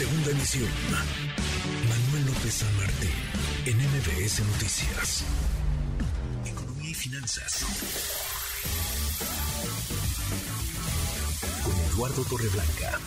Segunda emisión. Manuel López San Martín, en MBS Noticias. Economía y finanzas. Con Eduardo Torreblanca.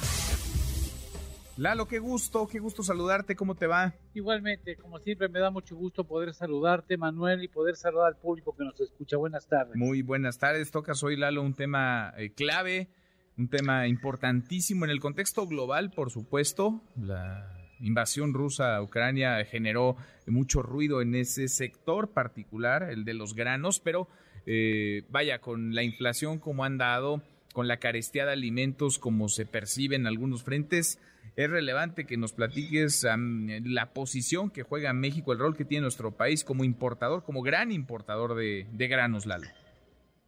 Lalo, qué gusto, qué gusto saludarte, ¿cómo te va? Igualmente, como siempre, me da mucho gusto poder saludarte, Manuel, y poder saludar al público que nos escucha. Buenas tardes. Muy buenas tardes, tocas hoy, Lalo, un tema eh, clave, un tema importantísimo en el contexto global, por supuesto. La invasión rusa a Ucrania generó mucho ruido en ese sector particular, el de los granos, pero eh, vaya, con la inflación como han dado, con la carestía de alimentos como se percibe en algunos frentes, es relevante que nos platiques la posición que juega México, el rol que tiene nuestro país como importador, como gran importador de, granos, Lalo.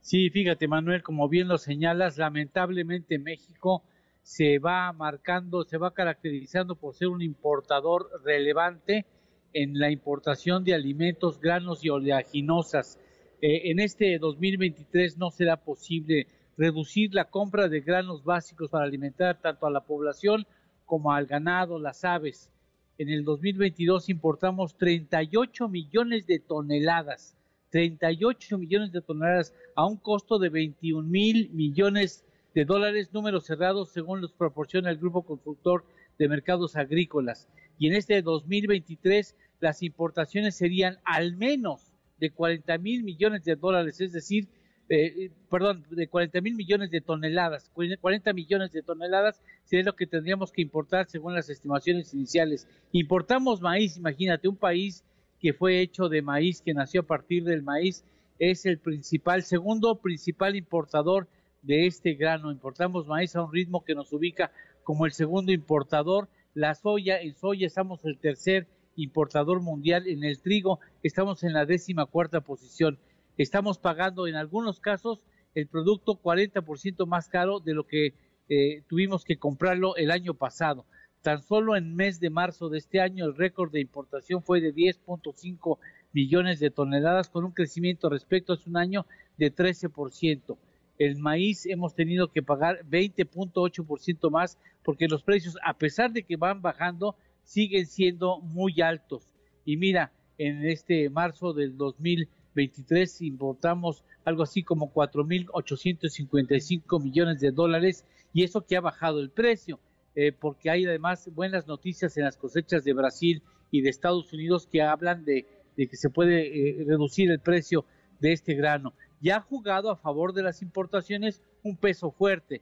Sí, fíjate, Manuel, como bien lo señalas, lamentablemente México se va marcando, se va caracterizando por ser un importador relevante en la importación de alimentos, granos y oleaginosas. Eh, en este 2023 no será posible reducir la compra de granos básicos para alimentar tanto a la población como al ganado, las aves. En el 2022 importamos 38 millones de toneladas, 38 millones de toneladas a un costo de 21 mil millones de dólares, números cerrados según los proporciona el Grupo Consultor de Mercados Agrícolas. Y en este 2023 las importaciones serían al menos de 40 mil millones de dólares, es decir, eh, perdón, de 40 mil millones de toneladas. 40 millones de toneladas sería lo que tendríamos que importar según las estimaciones iniciales. Importamos maíz, imagínate, un país que fue hecho de maíz, que nació a partir del maíz, es el principal, segundo principal importador de este grano. Importamos maíz a un ritmo que nos ubica como el segundo importador. La soya, en soya estamos el tercer importador mundial. En el trigo estamos en la décima cuarta posición estamos pagando en algunos casos el producto 40% más caro de lo que eh, tuvimos que comprarlo el año pasado. Tan solo en mes de marzo de este año el récord de importación fue de 10.5 millones de toneladas con un crecimiento respecto a hace un año de 13%. El maíz hemos tenido que pagar 20.8% más porque los precios, a pesar de que van bajando, siguen siendo muy altos. Y mira, en este marzo del 2000 23 importamos algo así como 4.855 millones de dólares y eso que ha bajado el precio, eh, porque hay además buenas noticias en las cosechas de Brasil y de Estados Unidos que hablan de, que se puede eh, reducir el precio de este grano. Ya ha jugado a favor de las importaciones un peso fuerte.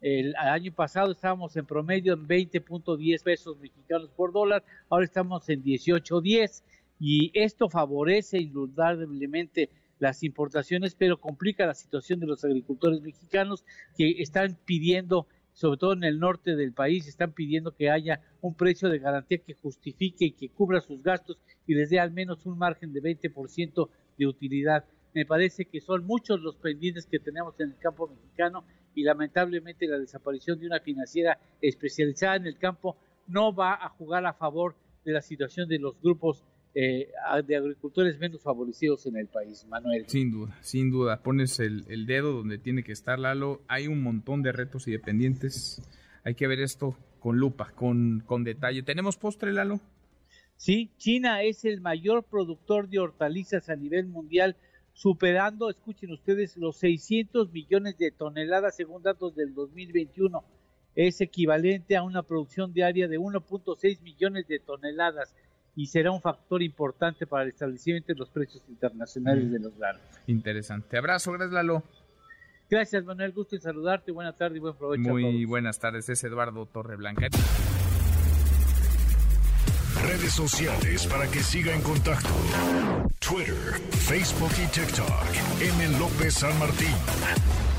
El año pasado estábamos en promedio en 20.10 pesos mexicanos por dólar, ahora estamos en 18.10 y esto favorece indudablemente las importaciones, pero complica la situación de los agricultores mexicanos que están pidiendo, sobre todo en el norte del país, están pidiendo que haya un precio de garantía que justifique y que cubra sus gastos y les dé al menos un margen de 20% de utilidad. Me parece que son muchos los pendientes que tenemos en el campo mexicano y lamentablemente la desaparición de una financiera especializada en el campo no va a jugar a favor de la situación de los grupos eh, de agricultores menos favorecidos en el país, Manuel. Sin duda, sin duda. Pones el, dedo donde tiene que estar, Lalo. Hay un montón de retos y dependientes. Hay que ver esto con lupa, con, con detalle. ¿Tenemos postre, Lalo? Sí, China es el mayor productor de hortalizas a nivel mundial, superando, escuchen ustedes, los 600 millones de toneladas según datos del 2021. Es equivalente a una producción diaria de 1.6 millones de toneladas y será un factor importante para el establecimiento de los precios internacionales mm. de los granos. Interesante. Abrazo, gracias Lalo. Gracias Manuel, gusto en saludarte, buenas tardes y buen provecho. Muy buenas tardes, es Eduardo Torreblanca. Redes sociales para que siga en contacto: Twitter, Facebook y TikTok. M. López San Martín.